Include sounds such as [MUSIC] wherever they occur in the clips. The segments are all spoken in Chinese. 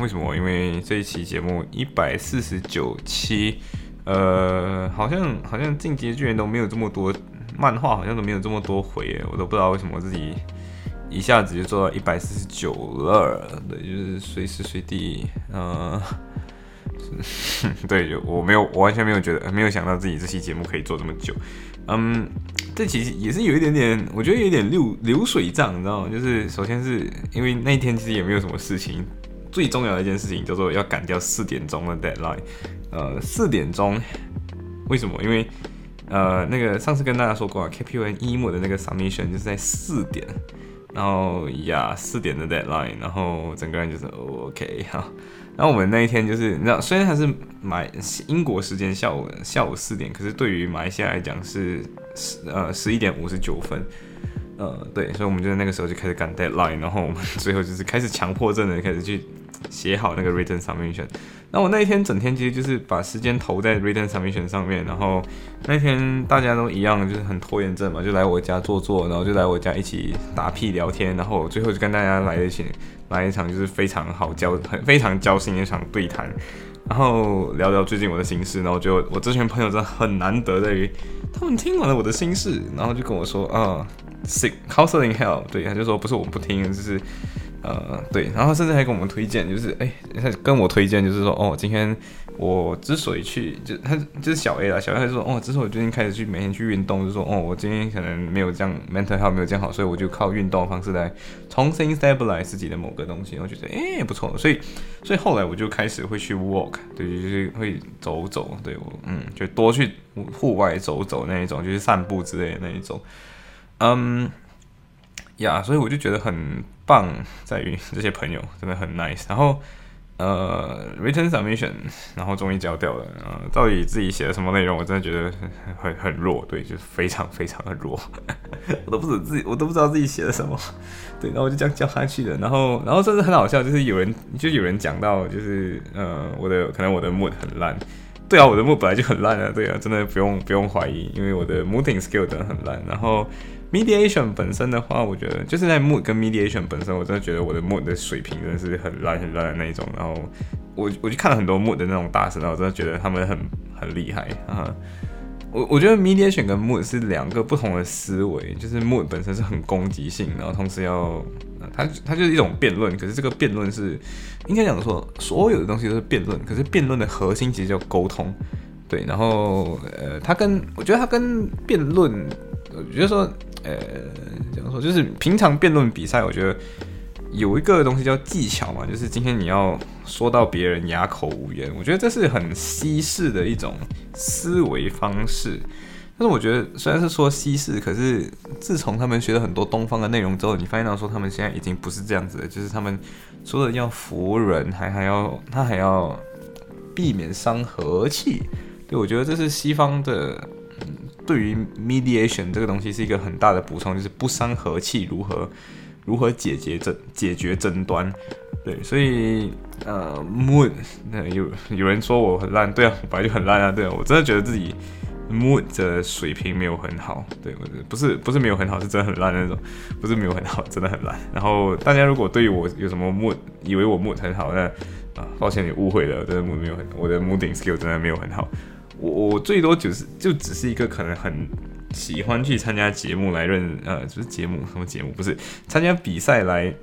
为什么？因为这一期节目一百四十九期，呃，好像好像进阶巨人都没有这么多漫画，好像都没有这么多回耶，我都不知道为什么我自己一下子就做到一百四十九了。对，就是随时随地，呃，[LAUGHS] 对，就我没有，我完全没有觉得，没有想到自己这期节目可以做这么久。嗯，这其实也是有一点点，我觉得有点流流水账，你知道吗？就是首先是因为那一天其实也没有什么事情。最重要的一件事情叫做要赶掉四点钟的 deadline。呃，四点钟，为什么？因为呃，那个上次跟大家说过啊，KPN 一模的那个 submission 就是在四点，然后呀，四点的 deadline，然后整个人就是 OK 哈。然后我们那一天就是，你知道，虽然它是买英国时间下午下午四点，可是对于马来西亚来讲是十呃十一点五十九分。呃，对，所以我们就在那个时候就开始赶 deadline，然后我们 [LAUGHS] 最后就是开始强迫症的开始去。写好那个 written submission，那我那一天整天其实就是把时间投在 written submission 上面，然后那天大家都一样，就是很拖延症嘛，就来我家坐坐，然后就来我家一起打屁聊天，然后最后就跟大家来一起来一场就是非常好交、很非常交心的一场对谈，然后聊聊最近我的心事，然后就我这群朋友真的很难得在于他们听完了我的心事，然后就跟我说啊，seek counseling help，对，他就说不是我不听，就是。呃，对，然后甚至还跟我们推荐，就是哎，他跟我推荐，就是说，哦，今天我之所以去，就他就是小 A 啦，小 A 他说，哦，之所以最近开始去每天去运动，就说，哦，我今天可能没有这样 mental health 没有这样好，所以我就靠运动方式来重新 stabilize 自己的某个东西，我觉得，哎，不错，所以，所以后来我就开始会去 walk，对，就是会走走，对我，嗯，就多去户外走走那一种，就是散步之类的那一种，嗯。呀，所以我就觉得很棒，在于 [LAUGHS] 这些朋友真的很 nice。然后，呃，return submission，然后终于交掉了。呃，到底自己写的什么内容，我真的觉得很很弱，对，就是非常非常的弱。[LAUGHS] 我都不知自己，我都不知道自己写的什么。[LAUGHS] 对，然后我就这样交下去了。然后，然后甚至很好笑，就是有人就有人讲到，就是呃，我的可能我的 mood 很烂。对啊，我的 mood 本来就很烂啊。对啊，真的不用不用怀疑，因为我的 mooding skill 真的很烂。然后。Mediation 本身的话，我觉得就是在 mood 跟 mediation 本身，我真的觉得我的 mood 的水平真的是很烂很烂的那一种。然后我我就看了很多 mood 的那种大师，然后我真的觉得他们很很厉害啊。[LAUGHS] 我我觉得 mediation 跟 mood 是两个不同的思维，就是 mood 本身是很攻击性，然后同时要它它就是一种辩论，可是这个辩论是应该讲说所有的东西都是辩论，可是辩论的核心其实叫沟通。对，然后呃，它跟我觉得它跟辩论，我觉得说。呃，怎么说？就是平常辩论比赛，我觉得有一个东西叫技巧嘛，就是今天你要说到别人哑口无言。我觉得这是很西式的一种思维方式。但是我觉得虽然是说西式，可是自从他们学了很多东方的内容之后，你发现到说他们现在已经不是这样子了。就是他们除了要服人，还还要他还要避免伤和气。对我觉得这是西方的。对于 mediation 这个东西是一个很大的补充，就是不伤和气，如何如何解决争解决争端，对，所以呃，mood 那有有人说我很烂，对啊，我本来就很烂啊，对啊，我真的觉得自己 mood 的水平没有很好，对，不是不是没有很好，是真的很烂那种，不是没有很好，真的很烂。然后大家如果对于我有什么 mood，以为我 mood 很好，那啊，抱歉你误会了，真的 mood 没有很，我的 mooding skill 真的没有很好。我我最多就是就只是一个可能很喜欢去参加节目来认呃，就是节目什么节目不是参加比赛来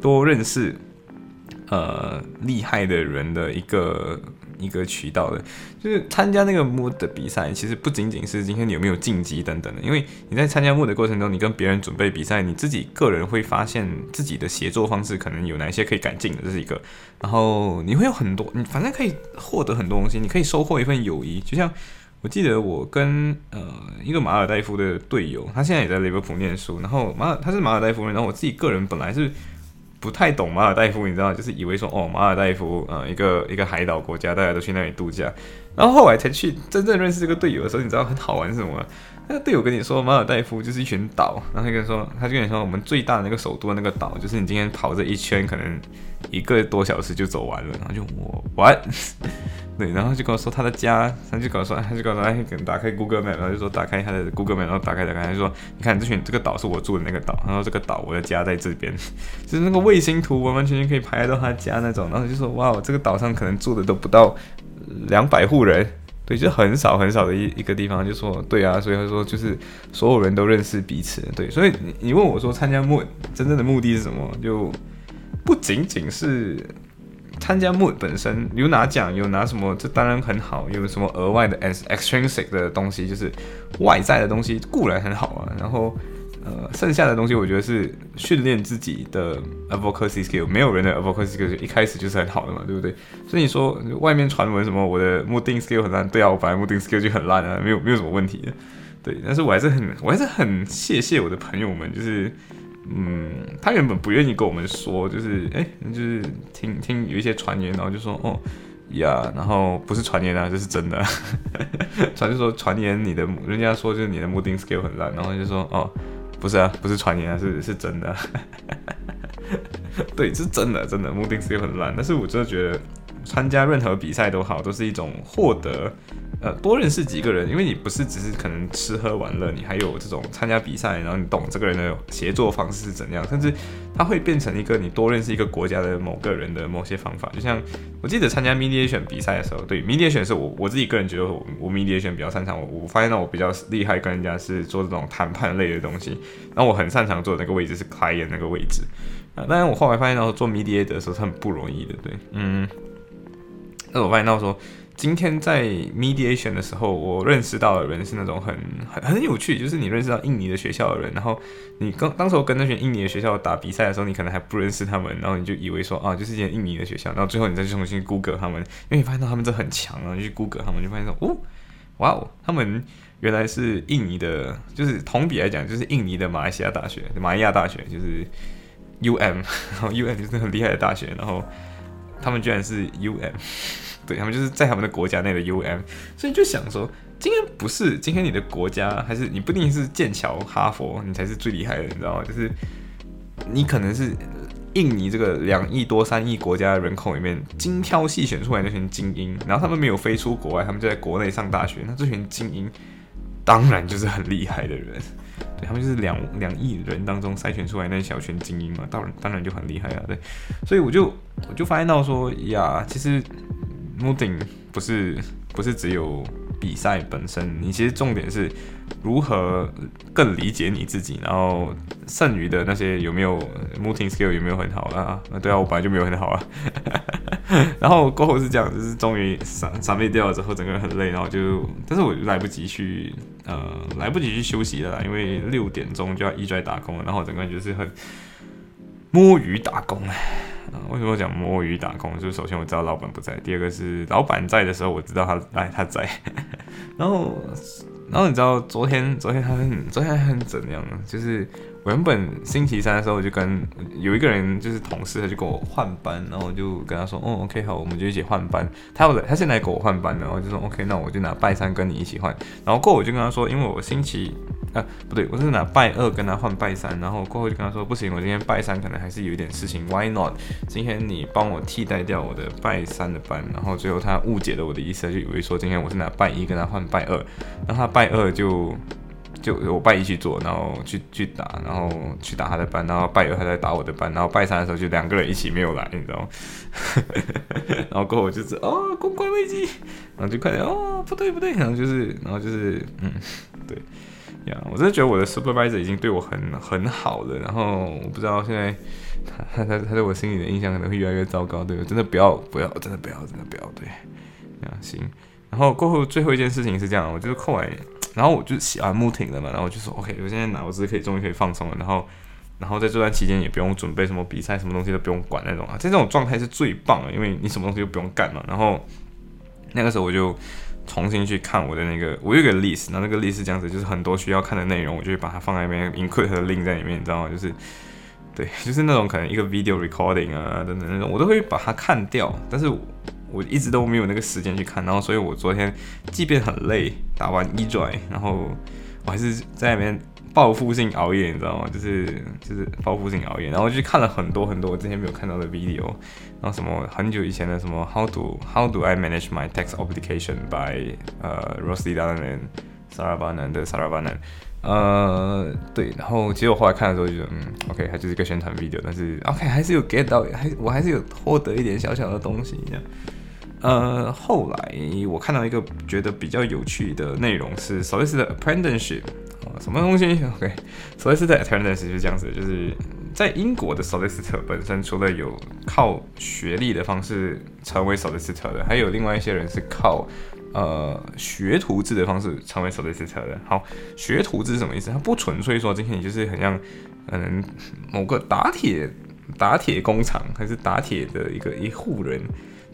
多认识呃厉害的人的一个。一个渠道的，就是参加那个 mod 的比赛，其实不仅仅是今天你有没有晋级等等的，因为你在参加 mood 的过程中，你跟别人准备比赛，你自己个人会发现自己的协作方式可能有哪些可以改进的，这是一个。然后你会有很多，你反正可以获得很多东西，你可以收获一份友谊。就像我记得我跟呃一个马尔代夫的队友，他现在也在利物浦念书，然后马尔他是马尔代夫人，然后我自己个人本来是。不太懂马尔代夫，你知道，就是以为说哦，马尔代夫呃一个一个海岛国家，大家都去那里度假。然后后来才去真正认识这个队友的时候，你知道很好玩是什么？那个队友跟你说马尔代夫就是一群岛，然后他跟你说，他就跟你说我们最大的那个首都的那个岛，就是你今天跑这一圈可能一个多小时就走完了。然后就我玩，[LAUGHS] 对，然后就跟我说他的家，他就跟我说，他就跟我说，哎，打开 Google Map，然后就说打开他的 Google Map，然后打开打开，他就说你看这群这个岛是我住的那个岛，然后这个岛我的家在这边，[LAUGHS] 就是那个卫星图完完全全可以拍到他家那种，然后就说哇，这个岛上可能住的都不到两百户人。对，就很少很少的一一个地方，就说对啊，所以他说就是所有人都认识彼此，对，所以你你问我说参加目真正的目的是什么，就不仅仅是参加目本身有拿奖有拿什么，这当然很好，有什么额外的 as extrinsic 的东西，就是外在的东西固然很好啊，然后。呃，剩下的东西我觉得是训练自己的 advocacy skill。没有人的 advocacy skill 一开始就是很好的嘛，对不对？所以你说外面传闻什么我的目定 skill 很烂，对啊，我本来目定 skill 就很烂啊，没有没有什么问题的。对，但是我还是很我还是很谢谢我的朋友们，就是嗯，他原本不愿意跟我们说，就是哎，就是听听有一些传言，然后就说哦呀，然后不是传言啊，这是真的，[LAUGHS] 传就说传言你的人家说就是你的目定 skill 很烂，然后就说哦。不是啊，不是传言啊，是是真的。[LAUGHS] 对，是真的，真的。目的是很烂，但是我真的觉得参加任何比赛都好，都是一种获得。呃，多认识几个人，因为你不是只是可能吃喝玩乐，你还有这种参加比赛，然后你懂这个人的协作方式是怎样，甚至它会变成一个你多认识一个国家的某个人的某些方法。就像我记得参加 mediation 比赛的时候，对 media 选是我我自己个人觉得我我 mediation 比较擅长，我我发现到我比较厉害，跟人家是做这种谈判类的东西，然后我很擅长做的那个位置是发言那个位置啊。当然我后来发现到做 media 的时候是很不容易的，对，嗯，那我发现到说。今天在 mediation 的时候，我认识到的人是那种很很很有趣，就是你认识到印尼的学校的人，然后你刚当时我跟那群印尼的学校打比赛的时候，你可能还不认识他们，然后你就以为说啊，就是一间印尼的学校，然后最后你再去重新 Google 他们，因为你发现到他们这很强啊，你去 Google 他们，就发现说哦，哇哦，他们原来是印尼的，就是同比来讲，就是印尼的马来西亚大学，马来亚大学就是 UM，然后 UM 就是很厉害的大学，然后他们居然是 UM。对他们就是在他们的国家内的 U M，所以就想说，今天不是今天你的国家，还是你不一定是剑桥、哈佛，你才是最厉害的，你知道吗？就是你可能是印尼这个两亿多、三亿国家的人口里面精挑细选出来那群精英，然后他们没有飞出国外，他们就在国内上大学，那这群精英当然就是很厉害的人。对他们就是两两亿人当中筛选出来那小群精英嘛，当然当然就很厉害啊。对，所以我就我就发现到说呀，其实。Mooting 不是不是只有比赛本身，你其实重点是如何更理解你自己，然后剩余的那些有没有 moving skill 有没有很好啊？对啊，我本来就没有很好啊。[LAUGHS] 然后过后是这样，就是终于散散灭掉了之后，整个人很累，然后就，但是我来不及去呃来不及去休息了，因为六点钟就要一拽打工，然后整个人就是很摸鱼打工为什么讲摸鱼打工？就是首先我知道老板不在，第二个是老板在的时候我知道他来他在，然后然后你知道昨天昨天他很昨天很怎样？就是。我原本星期三的时候，我就跟有一个人就是同事，他就跟我换班，然后我就跟他说，哦，OK，好，我们就一起换班。他要他现在跟我换班然后就说，OK，那我就拿拜三跟你一起换。然后过后我就跟他说，因为我星期啊不对，我是拿拜二跟他换拜三。然后过后就跟他说，不行，我今天拜三可能还是有一点事情，Why not？今天你帮我替代掉我的拜三的班。然后最后他误解了我的意思，就以为说今天我是拿拜一跟他换拜二，然后他拜二就。就我拜一去做，然后去去打，然后去打他的班，然后拜二他在打我的班，然后拜三的时候就两个人一起没有来，你知道吗？[LAUGHS] 然后过后就是哦，公关危机，然后就快点哦，不对不对，然后就是，然后就是嗯，对呀，我真的觉得我的 supervisor 已经对我很很好了，然后我不知道现在他他他在我心里的印象可能会越来越糟糕，对，真的不要不要，真的不要真的不要，对，呀行，然后过后最后一件事情是这样，我就是后来。然后我就喜欢木挺的嘛，然后就说 OK，我现在脑子可以终于可以放松了，然后，然后在这段期间也不用准备什么比赛，什么东西都不用管那种啊，这种状态是最棒的，因为你什么东西都不用干嘛。然后那个时候我就重新去看我的那个，我有个 list，然后那个 list 这样子，就是很多需要看的内容，我就把它放在那边，include 的 link 在里面，你知道吗？就是对，就是那种可能一个 video recording 啊等等那种，我都会把它看掉，但是我一直都没有那个时间去看，然后所以我昨天即便很累，打完一转，然后我还是在那边报复性熬夜，你知道吗？就是就是报复性熬夜，然后就看了很多很多我之前没有看到的 video，然后什么很久以前的什么 how do how do I manage my tax obligation by 呃 Rossi Dalan Saravanan 的 Saravanan。呃，对，然后其实我后来看的时候就觉得，嗯，OK，它就是一个宣传 video，但是 OK 还是有 get 到，还我还是有获得一点小小的东西这样。呃，后来我看到一个觉得比较有趣的内容是 solicitor apprenticeship，啊，什么东西？[LAUGHS] OK，solicitor apprenticeship 就是这样子，就是在英国的 solicitor 本身除了有靠学历的方式成为 solicitor 的，还有另外一些人是靠。呃，学徒制的方式成为 solicitor 的。好，学徒制是什么意思？它不纯粹说今天你就是很像，嗯，某个打铁打铁工厂还是打铁的一个一户人。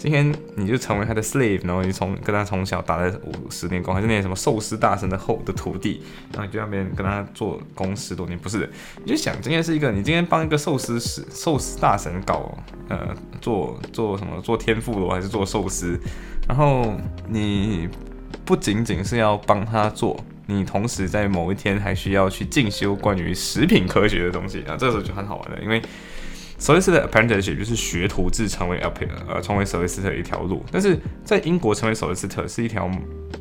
今天你就成为他的 slave，然后你从跟他从小打了五十年工，还是那些什么寿司大神的后的徒弟，然后你就那边跟他做工十多年，不是的，你就想今天是一个你今天帮一个寿司师寿司大神搞呃做做什么做天妇罗还是做寿司，然后你不仅仅是要帮他做，你同时在某一天还需要去进修关于食品科学的东西啊，这时候就很好玩了，因为。Solicitor apprenticeship 就是学徒制成为 app 呃成为 solicitor 一条路，但是在英国成为 solicitor 是一条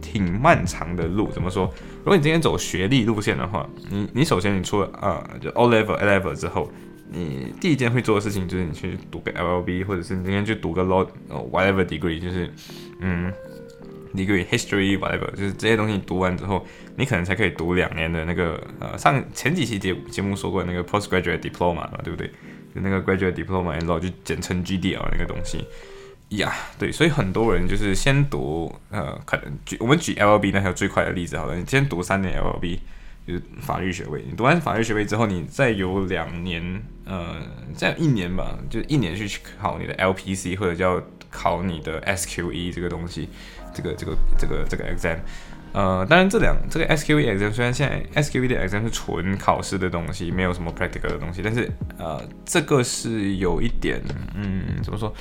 挺漫长的路。怎么说？如果你今天走学历路线的话，你你首先你出了呃就 O level A level 之后，你第一件会做的事情就是你去读个 LLB，或者是你今天去读个 law whatever degree，就是嗯 degree history whatever，就是这些东西读完之后，你可能才可以读两年的那个呃上前几期节节目说过的那个 postgraduate diploma 嘛，对不对？就那个 graduate diploma and law 就简称 GDL 那个东西呀，对，所以很多人就是先读呃，可能举我们举 LLB 那条最快的例子好了，你先读三年 LLB 就是法律学位，你读完法律学位之后，你再有两年呃，再一年吧，就一年去考你的 LPC 或者叫考你的 SQE 这个东西，这个这个这个这个 exam。呃，当然这两这个 SQE exam 虽然现在 SQE 的 exam 是纯考试的东西，没有什么 practical 的东西，但是呃，这个是有一点，嗯，怎么说？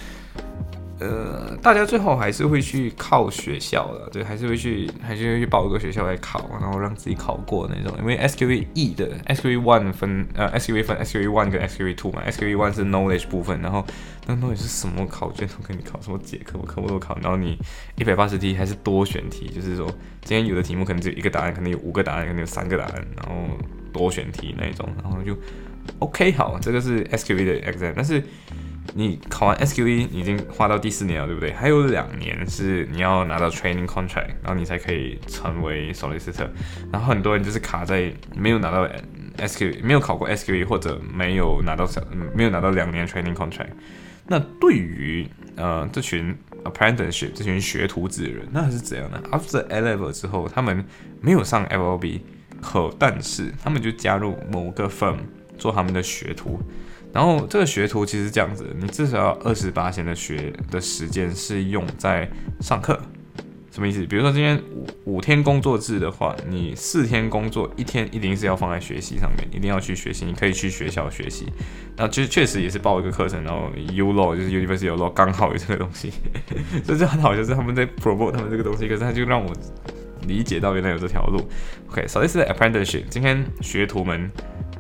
呃，大家最后还是会去靠学校的，对，还是会去，还是会去报一个学校来考，然后让自己考过那种。因为 SQE E 的 SQE One 分，呃，SQE 分 SQE One 跟 SQE Two 嘛，SQE One 是 knowledge 部分，然后那 knowledge 是什么考卷都给你考，什么解科目科目都考，然后你一百八十题还是多选题，就是说今天有的题目可能只有一个答案，可能有五个答案，可能有三个答案，然后多选题那一种，然后就 OK 好，这个是 SQE 的 exam，但是。你考完 SQE 已经花到第四年了，对不对？还有两年是你要拿到 training contract，然后你才可以成为 solicitor。然后很多人就是卡在没有拿到 SQE，没有考过 SQE，或者没有拿到小，没有拿到两年 training contract。那对于呃这群 apprenticeship 这群学徒子的人，那是怎样的？After A level 之后，他们没有上 LLB，可但是他们就加入某个 firm 做他们的学徒。然后这个学徒其实这样子，你至少要二十八天的学的时间是用在上课，什么意思？比如说今天五五天工作制的话，你四天工作，一天一定是要放在学习上面，一定要去学习。你可以去学校学习，然后其实确实也是报一个课程，然后 U Law 就是 University U Law 刚好有这个东西，[LAUGHS] 所以就很好，就是他们在 promote 他们这个东西，可是他就让我理解到原来有这条路。OK，首先是 apprenticeship，今天学徒们。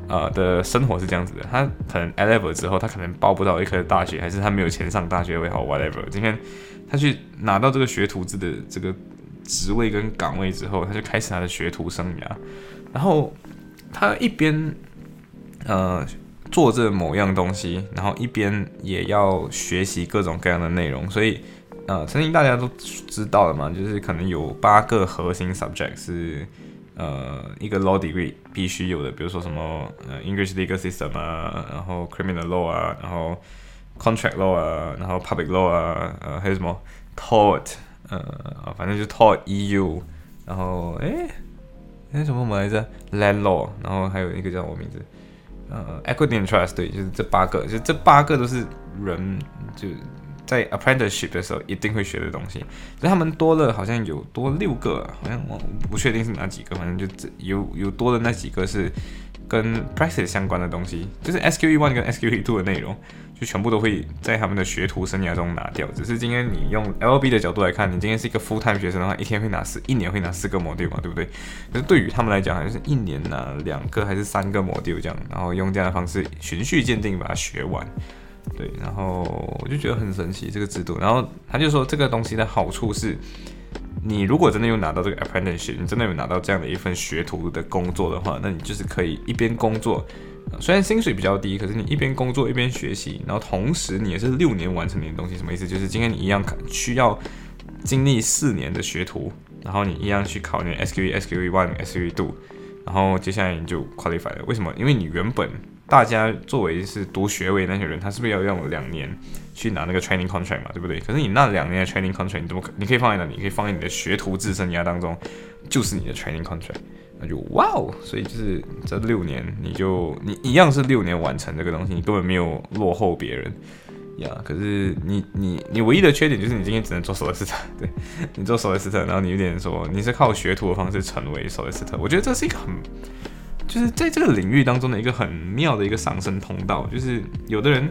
呃的生活是这样子的，他可能 A level 之后，他可能报不到一颗大学，还是他没有钱上大学，也好 whatever。今天他去拿到这个学徒制的这个职位跟岗位之后，他就开始他的学徒生涯。然后他一边呃做着某样东西，然后一边也要学习各种各样的内容。所以呃，曾经大家都知道了嘛，就是可能有八个核心 subject 是。呃，一个 law degree 必须有的，比如说什么呃 English legal system 啊，然后 criminal law 啊，然后 contract law 啊，然后 public law 啊，呃还有什么 tort，呃反正就 tort EU，然后哎那什么什么来着 land law，然后还有一个叫什么名字，呃 equity and trust，对，就是这八个，就这八个都是人就在 apprenticeship 的时候一定会学的东西。所以他们多了好像有多六个，好像我不确定是哪几个，反正就有有多的那几个是跟 practice 相关的东西，就是 SQE one 跟 SQE two 的内容。就全部都会在他们的学徒生涯中拿掉。只是今天你用 LB 的角度来看，你今天是一个 full time 学生的话，一天会拿四，一年会拿四个 module，嘛，对不对？可是对于他们来讲，好像是一年拿两个还是三个 module 这样，然后用这样的方式循序渐进把它学完。对，然后我就觉得很神奇这个制度。然后他就说这个东西的好处是，你如果真的有拿到这个 apprenticeship，你真的有拿到这样的一份学徒的工作的话，那你就是可以一边工作。虽然薪水比较低，可是你一边工作一边学习，然后同时你也是六年完成你的东西，什么意思？就是今天你一样需要经历四年的学徒，然后你一样去考那 SQE、SQE One、SQE Two，然后接下来你就 qualify 了。为什么？因为你原本大家作为是读学位那些人，他是不是要用两年去拿那个 training contract 嘛？对不对？可是你那两年的 training contract，你怎么可？你可以放在哪里？你可以放在你的学徒制生涯当中，就是你的 training contract。那就哇哦，所以就是这六年，你就你一样是六年完成这个东西，你根本没有落后别人呀。可是你你你唯一的缺点就是你今天只能做 solicitor，对你做 solicitor，然后你有点说你是靠学徒的方式成为 solicitor，我觉得这是一个很就是在这个领域当中的一个很妙的一个上升通道。就是有的人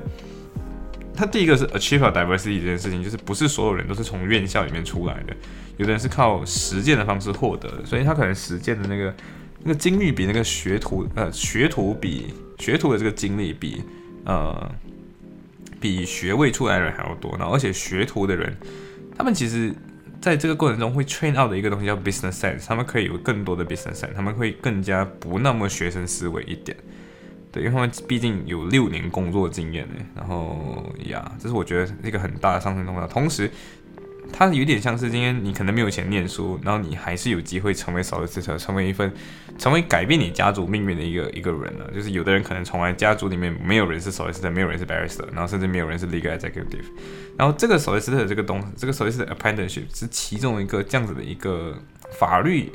他第一个是 achieve diversity 这件事情，就是不是所有人都是从院校里面出来的。有的人是靠实践的方式获得的，所以他可能实践的那个那个经历比那个学徒呃学徒比学徒的这个经历比呃比学位出来的人还要多。然后而且学徒的人，他们其实在这个过程中会 train out 的一个东西叫 business sense，他们可以有更多的 business sense，他们会更加不那么学生思维一点。对，因为他们毕竟有六年工作经验呢。然后呀，这是我觉得一个很大的上升通道。同时。它有点像是今天你可能没有钱念书，然后你还是有机会成为 solicitor，成为一份，成为改变你家族命运的一个一个人了。就是有的人可能从来家族里面没有人是 solicitor，没有人是 barrister，然后甚至没有人是 legal executive。然后这个 solicitor 这个东，这个 solicitor apprenticeship 是其中一个这样子的一个法律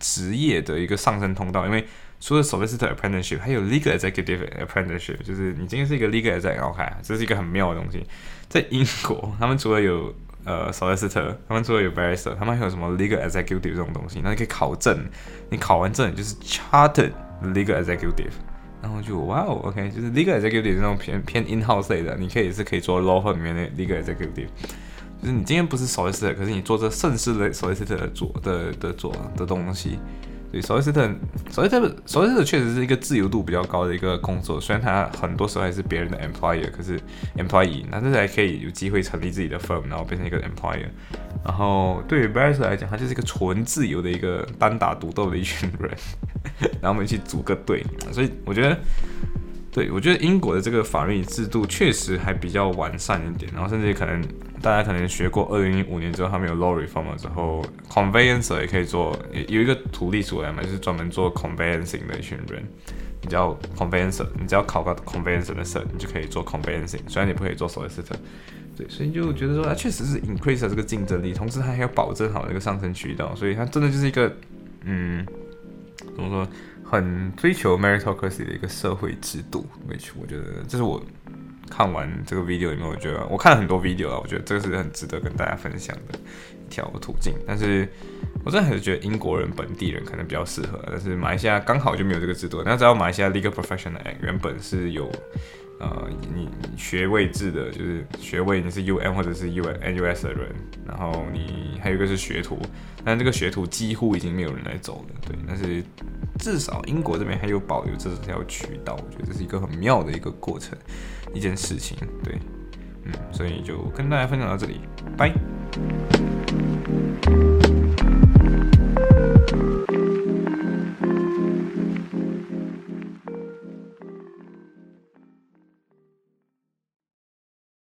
职业的一个上升通道。因为除了 solicitor apprenticeship，还有 legal executive apprenticeship，就是你今天是一个 legal executive，这是一个很妙的东西。在英国，他们除了有呃，solicitor，他们除了有 barrister，他们还有什么 legal executive 这种东西，那你可以考证，你考完证就是 chartered legal executive，然后就哇哦，OK，就是 legal executive 那种偏偏 in house 类的，你可以是可以做 law firm 里面的 legal executive，就是你今天不是 solicitor，可是你做这盛世类 solicitor 的做的的做的东西。对首席执行，首席执行，首席执行确实是一个自由度比较高的一个工作。虽然他很多时候还是别人的 employer，可是 employee，那这还可以有机会成立自己的 firm，然后变成一个 employer。然后对于 b a r r i s 来讲，他就是一个纯自由的一个单打独斗的一群人，[LAUGHS] 然后我们一起组个队。所以我觉得。对，我觉得英国的这个法律制度确实还比较完善一点，然后甚至可能大家可能学过二零零五年之后，他们有 law reform 之后，conveyancer 也可以做，有一个图例出来嘛，就是专门做 conveyancing 的一群人，你叫 conveyancer，你只要考个 conveyancer 的证，你就可以做 conveyancing，虽然你不可以做 solicitor，对，所以就觉得说它确实是 increase 了这个竞争力，同时它还要保证好这个上升渠道，所以它真的就是一个，嗯，怎么说？很追求 meritocracy 的一个社会制度，which 我觉得这是我看完这个 video 里面，我觉得我看了很多 video 啊，我觉得这个是很值得跟大家分享的一条途径。但是我真的还是觉得英国人本地人可能比较适合，但是马来西亚刚好就没有这个制度。那知道马来西亚 legal professional 原本是有。呃，你学位制的，就是学位你是 U N 或者是 U N U S 的人，然后你还有一个是学徒，但这个学徒几乎已经没有人来走了，对。但是至少英国这边还有保留这条渠道，我觉得这是一个很妙的一个过程，一件事情，对，嗯，所以就跟大家分享到这里，拜。